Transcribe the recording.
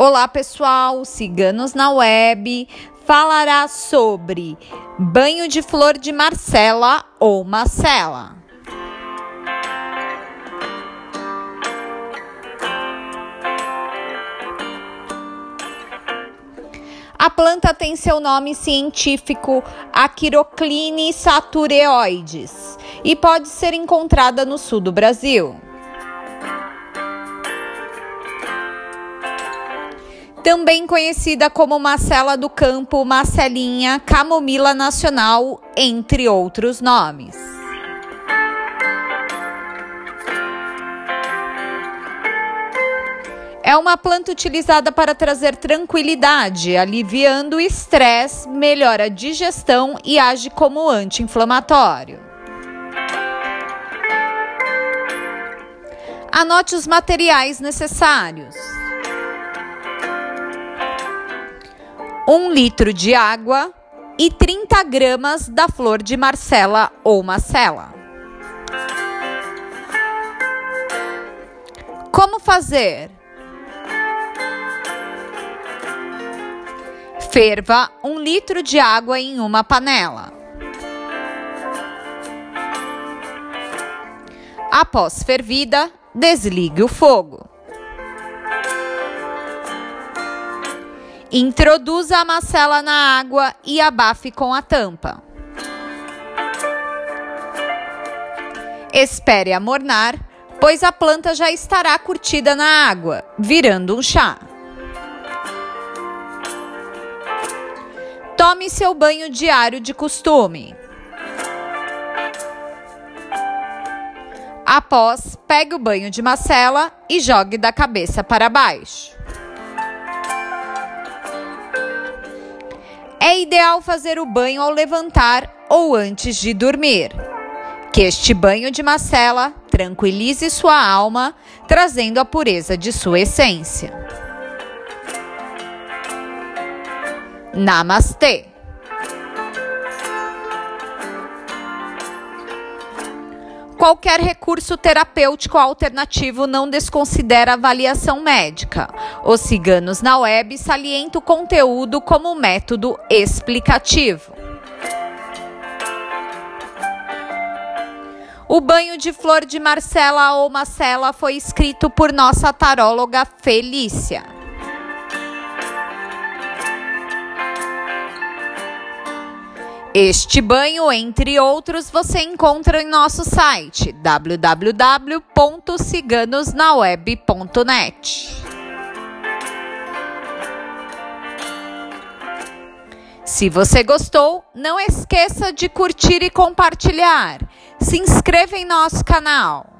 Olá, pessoal! Ciganos na Web falará sobre banho de flor de Marcela ou Marcela. A planta tem seu nome científico Achirocline satureoides e pode ser encontrada no sul do Brasil. Também conhecida como Marcela do Campo, Marcelinha, Camomila Nacional, entre outros nomes. É uma planta utilizada para trazer tranquilidade, aliviando o estresse, melhora a digestão e age como anti-inflamatório. Anote os materiais necessários. 1 litro de água e 30 gramas da flor de Marcela ou Marcela. Como fazer? Ferva um litro de água em uma panela. Após fervida, desligue o fogo. Introduza a macela na água e abafe com a tampa. Espere amornar, pois a planta já estará curtida na água, virando um chá. Tome seu banho diário de costume. Após, pegue o banho de macela e jogue da cabeça para baixo. É ideal fazer o banho ao levantar ou antes de dormir. Que este banho de macela tranquilize sua alma, trazendo a pureza de sua essência. Namastê! Qualquer recurso terapêutico alternativo não desconsidera avaliação médica. Os ciganos na web salientam o conteúdo como método explicativo. O banho de flor de Marcela ou Marcela foi escrito por nossa taróloga Felícia. Este banho, entre outros, você encontra em nosso site www.ciganosnaweb.net. Se você gostou, não esqueça de curtir e compartilhar. Se inscreva em nosso canal.